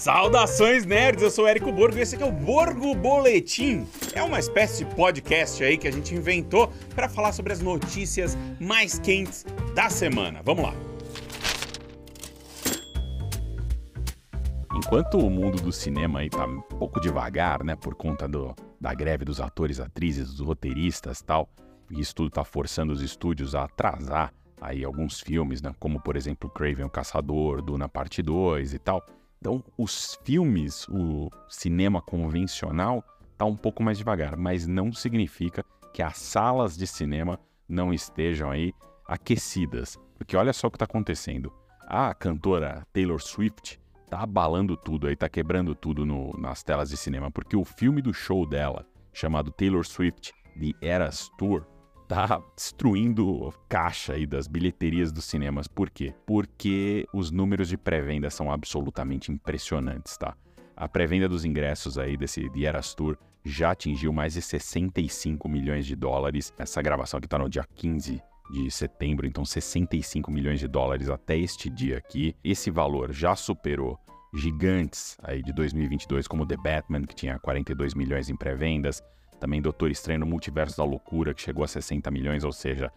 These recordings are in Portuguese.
Saudações nerds, eu sou o Érico Borgo e esse aqui é o Borgo Boletim. É uma espécie de podcast aí que a gente inventou para falar sobre as notícias mais quentes da semana. Vamos lá. Enquanto o mundo do cinema aí tá um pouco devagar, né, por conta do, da greve dos atores, atrizes, dos roteiristas, tal, e isso tudo tá forçando os estúdios a atrasar aí alguns filmes, né, como por exemplo Craven o Caçador, Duna Parte 2 e tal. Então, os filmes, o cinema convencional está um pouco mais devagar, mas não significa que as salas de cinema não estejam aí aquecidas. Porque olha só o que está acontecendo. A cantora Taylor Swift está abalando tudo aí, está quebrando tudo no, nas telas de cinema, porque o filme do show dela, chamado Taylor Swift The Eras Tour, tá destruindo caixa aí das bilheterias dos cinemas. Por quê? Porque os números de pré-venda são absolutamente impressionantes, tá? A pré-venda dos ingressos aí desse The Eras Tour já atingiu mais de 65 milhões de dólares. Essa gravação aqui tá no dia 15 de setembro, então 65 milhões de dólares até este dia aqui. Esse valor já superou gigantes aí de 2022 como The Batman, que tinha 42 milhões em pré-vendas, também Doutor Estranho no Multiverso da Loucura, que chegou a 60 milhões, ou seja,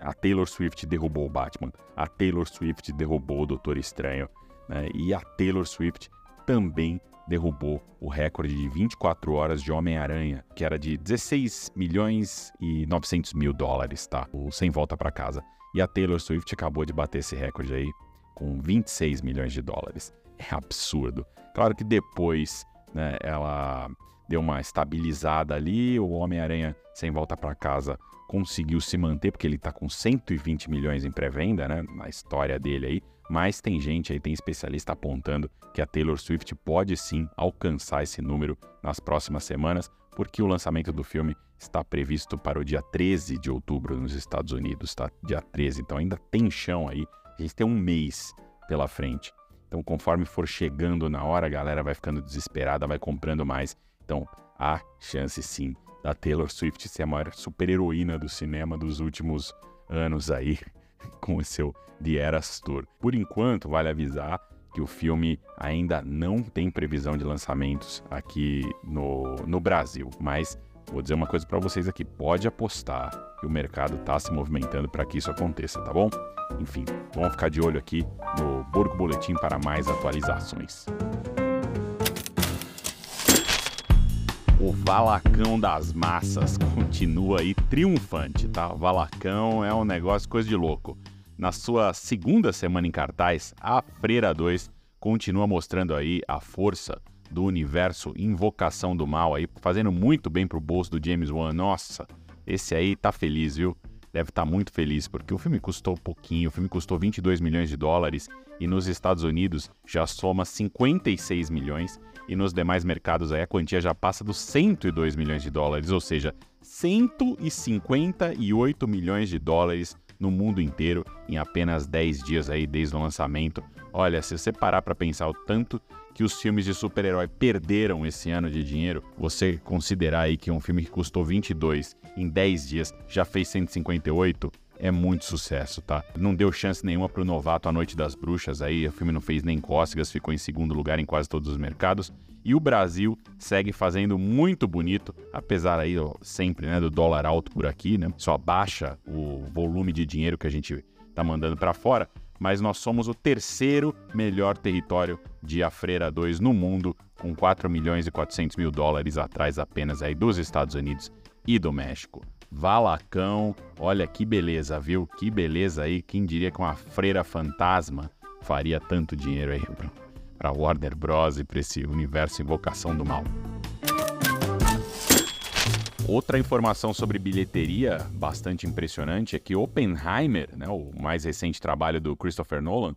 a Taylor Swift derrubou o Batman, a Taylor Swift derrubou o Doutor Estranho, né? e a Taylor Swift também derrubou o recorde de 24 horas de Homem-Aranha, que era de 16 milhões e 900 mil dólares, tá? O sem volta para casa. E a Taylor Swift acabou de bater esse recorde aí com 26 milhões de dólares. É absurdo. Claro que depois, né, ela deu uma estabilizada ali, o Homem-Aranha sem volta para casa conseguiu se manter, porque ele está com 120 milhões em pré-venda, né, na história dele aí, mas tem gente aí, tem especialista apontando que a Taylor Swift pode sim alcançar esse número nas próximas semanas, porque o lançamento do filme está previsto para o dia 13 de outubro nos Estados Unidos, tá? Dia 13, então ainda tem chão aí, a gente tem um mês pela frente. Então, conforme for chegando na hora, a galera vai ficando desesperada, vai comprando mais então, há chance sim da Taylor Swift ser a maior super-heroína do cinema dos últimos anos aí, com o seu The Eras Tour. Por enquanto, vale avisar que o filme ainda não tem previsão de lançamentos aqui no, no Brasil, mas vou dizer uma coisa para vocês aqui, pode apostar que o mercado está se movimentando para que isso aconteça, tá bom? Enfim, vamos ficar de olho aqui no Borgo Boletim para mais atualizações. O Valacão das Massas continua aí triunfante, tá? O Valacão é um negócio coisa de louco. Na sua segunda semana em cartaz, a Freira 2 continua mostrando aí a força do universo Invocação do Mal aí, fazendo muito bem pro bolso do James Wan. Nossa, esse aí tá feliz, viu? Deve estar tá muito feliz, porque o filme custou pouquinho, o filme custou 22 milhões de dólares e nos Estados Unidos já soma 56 milhões e nos demais mercados aí a quantia já passa dos 102 milhões de dólares, ou seja, 158 milhões de dólares no mundo inteiro em apenas 10 dias aí desde o lançamento. Olha, se você parar para pensar o tanto que os filmes de super-herói perderam esse ano de dinheiro, você considerar aí que um filme que custou 22 em 10 dias já fez 158, é muito sucesso, tá? Não deu chance nenhuma pro novato A Noite das Bruxas aí, o filme não fez nem cócegas, ficou em segundo lugar em quase todos os mercados. E o Brasil segue fazendo muito bonito, apesar aí ó, sempre, né, do dólar alto por aqui, né? Só baixa o volume de dinheiro que a gente tá mandando para fora, mas nós somos o terceiro melhor território de Afreira 2 no mundo, com 4 milhões e 400 mil dólares atrás apenas aí dos Estados Unidos e do México. Valacão, olha que beleza, viu? Que beleza aí. Quem diria que uma freira fantasma faria tanto dinheiro aí para Warner Bros. e para esse universo Invocação do Mal. Outra informação sobre bilheteria bastante impressionante é que Oppenheimer, né, o mais recente trabalho do Christopher Nolan,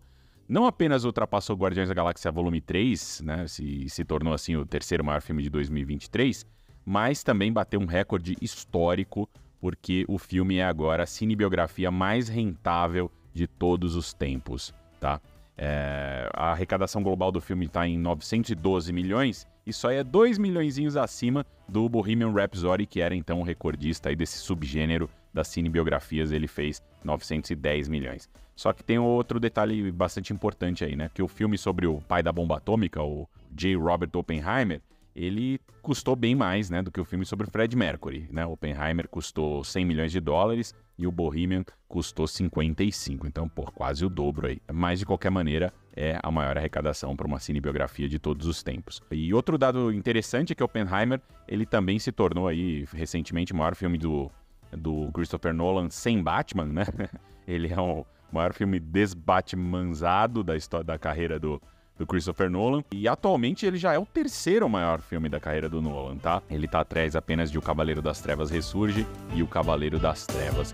não apenas ultrapassou Guardiões da Galáxia Volume 3, né, se, se tornou assim o terceiro maior filme de 2023, mas também bateu um recorde histórico, porque o filme é agora a cinebiografia mais rentável de todos os tempos, tá? É, a arrecadação global do filme está em 912 milhões e só é 2 milhões acima do Bohemian Rhapsody, que era então o recordista aí desse subgênero das cinebiografias, ele fez 910 milhões. Só que tem outro detalhe bastante importante aí, né? Que o filme sobre o pai da bomba atômica, o J. Robert Oppenheimer, ele custou bem mais né, do que o filme sobre Fred Mercury. Né? Oppenheimer custou 100 milhões de dólares e o Bohemian custou 55, então por quase o dobro aí. Mas de qualquer maneira, é a maior arrecadação para uma cinebiografia de todos os tempos. E outro dado interessante é que Oppenheimer, ele também se tornou aí recentemente o maior filme do, do Christopher Nolan sem Batman, né? Ele é o maior filme desbatmanzado da história da carreira do, do Christopher Nolan. E atualmente ele já é o terceiro maior filme da carreira do Nolan, tá? Ele tá atrás apenas de O Cavaleiro das Trevas Ressurge e O Cavaleiro das Trevas.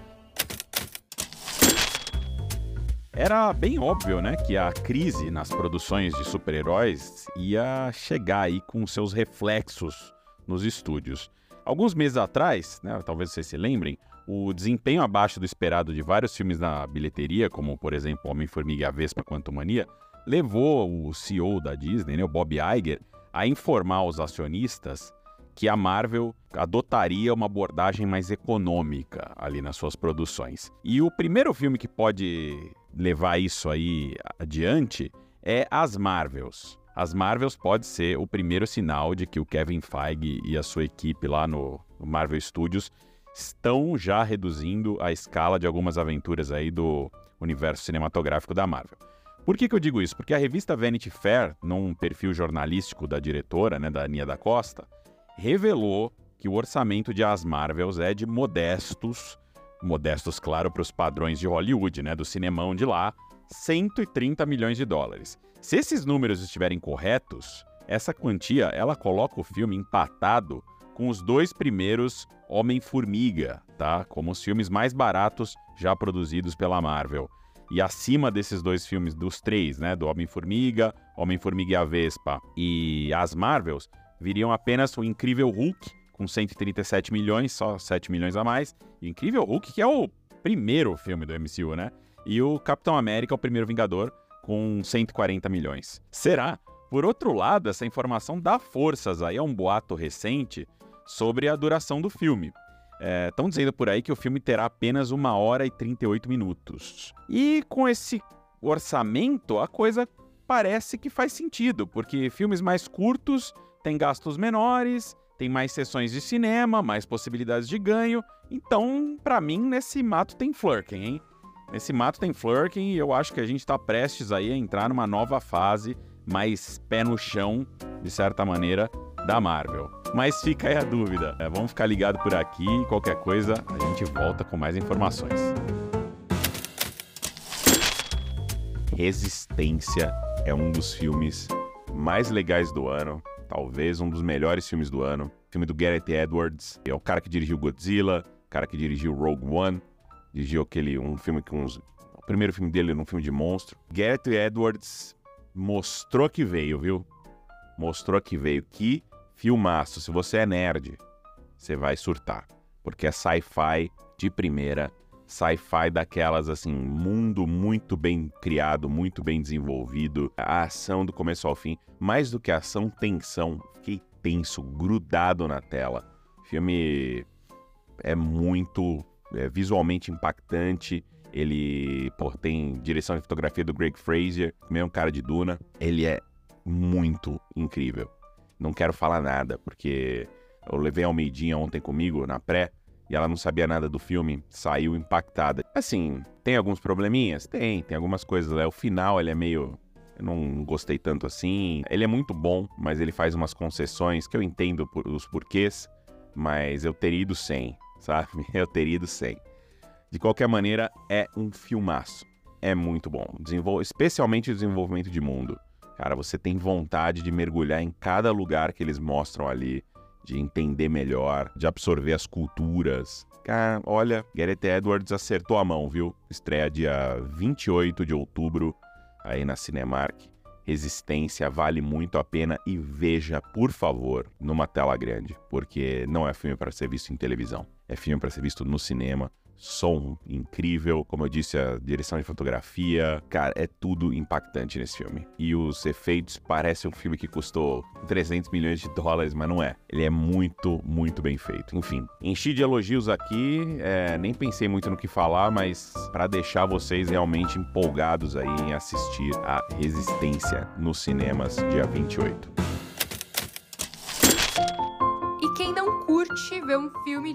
Era bem óbvio, né, que a crise nas produções de super-heróis ia chegar aí com seus reflexos nos estúdios. Alguns meses atrás, né, talvez vocês se lembrem, o desempenho abaixo do esperado de vários filmes na bilheteria, como por exemplo Homem-Formiga e a Vespa Quantumania, levou o CEO da Disney, né, o Bob Iger, a informar os acionistas que a Marvel adotaria uma abordagem mais econômica ali nas suas produções. E o primeiro filme que pode levar isso aí adiante é As Marvels. As Marvels pode ser o primeiro sinal de que o Kevin Feige e a sua equipe lá no Marvel Studios estão já reduzindo a escala de algumas aventuras aí do universo cinematográfico da Marvel. Por que, que eu digo isso? Porque a revista Vanity Fair, num perfil jornalístico da diretora, né, da Ania da Costa, revelou que o orçamento de As Marvels é de modestos, modestos, claro, para os padrões de Hollywood, né, do cinemão de lá, 130 milhões de dólares. Se esses números estiverem corretos, essa quantia ela coloca o filme empatado com os dois primeiros Homem-Formiga, tá? Como os filmes mais baratos já produzidos pela Marvel. E acima desses dois filmes, dos três, né? Do Homem-Formiga, Homem-Formiga e a Vespa e as Marvels, viriam apenas o Incrível Hulk, com 137 milhões, só 7 milhões a mais. E o Incrível Hulk, que é o primeiro filme do MCU, né? E o Capitão América, o primeiro Vingador, com 140 milhões. Será? Por outro lado, essa informação dá forças aí a um boato recente sobre a duração do filme. Estão é, dizendo por aí que o filme terá apenas uma hora e 38 minutos. E com esse orçamento, a coisa parece que faz sentido, porque filmes mais curtos têm gastos menores, tem mais sessões de cinema, mais possibilidades de ganho. Então, para mim, nesse mato tem flirking, hein? Nesse mato tem flirking e eu acho que a gente está prestes aí a entrar numa nova fase, mais pé no chão, de certa maneira, da Marvel. Mas fica aí a dúvida. É, vamos ficar ligado por aqui. Qualquer coisa, a gente volta com mais informações. Resistência é um dos filmes mais legais do ano, talvez um dos melhores filmes do ano. Filme do Gareth Edwards, é o cara que dirigiu Godzilla, cara que dirigiu Rogue One, dirigiu aquele um filme com uns, o primeiro filme dele num filme de monstro. Gareth Edwards mostrou que veio, viu? Mostrou que veio que Filmaço, se você é nerd, você vai surtar. Porque é sci-fi de primeira, sci-fi daquelas assim, mundo muito bem criado, muito bem desenvolvido, a ação do começo ao fim, mais do que ação, tensão. Fiquei tenso, grudado na tela. Filme é muito é, visualmente impactante. Ele pô, tem direção de fotografia do Greg Fraser, mesmo cara de Duna. Ele é muito incrível não quero falar nada, porque eu levei a Almeidinha ontem comigo na pré e ela não sabia nada do filme, saiu impactada. Assim, tem alguns probleminhas? Tem, tem algumas coisas. Né? O final, ele é meio. Eu não gostei tanto assim. Ele é muito bom, mas ele faz umas concessões que eu entendo por, os porquês, mas eu teria ido sem, sabe? Eu teria ido sem. De qualquer maneira, é um filmaço. É muito bom. Desenvol... Especialmente o desenvolvimento de mundo. Cara, você tem vontade de mergulhar em cada lugar que eles mostram ali, de entender melhor, de absorver as culturas. Cara, olha, Gareth Edwards acertou a mão, viu? Estreia dia 28 de outubro aí na Cinemark. Resistência vale muito a pena e veja, por favor, numa tela grande, porque não é filme para ser visto em televisão, é filme para ser visto no cinema som incrível, como eu disse, a direção de fotografia, cara, é tudo impactante nesse filme. E os efeitos parecem um filme que custou 300 milhões de dólares, mas não é. Ele é muito, muito bem feito. Enfim, enchi de elogios aqui, é, nem pensei muito no que falar, mas para deixar vocês realmente empolgados aí em assistir a Resistência nos cinemas dia 28.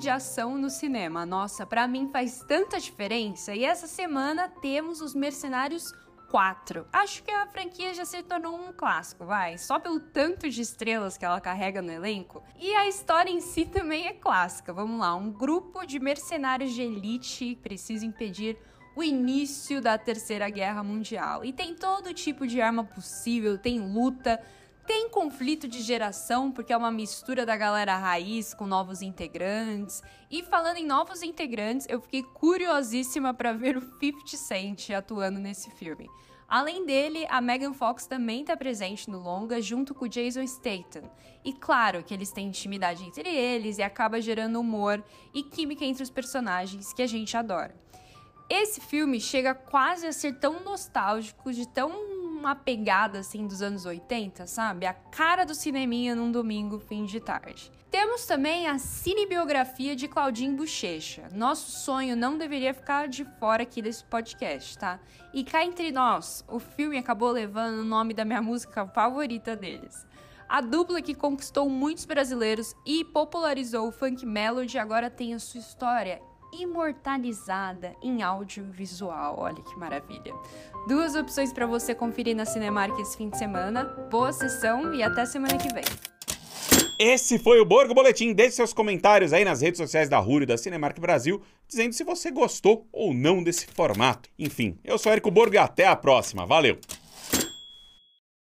De ação no cinema. Nossa, para mim faz tanta diferença. E essa semana temos Os Mercenários 4. Acho que a franquia já se tornou um clássico, vai. Só pelo tanto de estrelas que ela carrega no elenco. E a história em si também é clássica. Vamos lá, um grupo de mercenários de elite precisa impedir o início da Terceira Guerra Mundial. E tem todo tipo de arma possível, tem luta, tem conflito de geração, porque é uma mistura da galera raiz com novos integrantes. E falando em novos integrantes, eu fiquei curiosíssima para ver o 50 Cent atuando nesse filme. Além dele, a Megan Fox também está presente no longa junto com o Jason Statham. E claro que eles têm intimidade entre eles e acaba gerando humor e química entre os personagens que a gente adora. Esse filme chega quase a ser tão nostálgico, de tão uma pegada assim dos anos 80, sabe? A cara do cineminha num domingo, fim de tarde. Temos também a cinebiografia de Claudinho Bochecha. Nosso sonho não deveria ficar de fora aqui desse podcast, tá? E cá entre nós, o filme acabou levando o nome da minha música favorita deles. A dupla que conquistou muitos brasileiros e popularizou o funk melody agora tem a sua história imortalizada em audiovisual. Olha que maravilha. Duas opções para você conferir na Cinemark esse fim de semana. Boa sessão e até semana que vem. Esse foi o Borgo Boletim. Deixe seus comentários aí nas redes sociais da Rúrio da Cinemark Brasil, dizendo se você gostou ou não desse formato. Enfim, eu sou Érico Borgo e até a próxima. Valeu!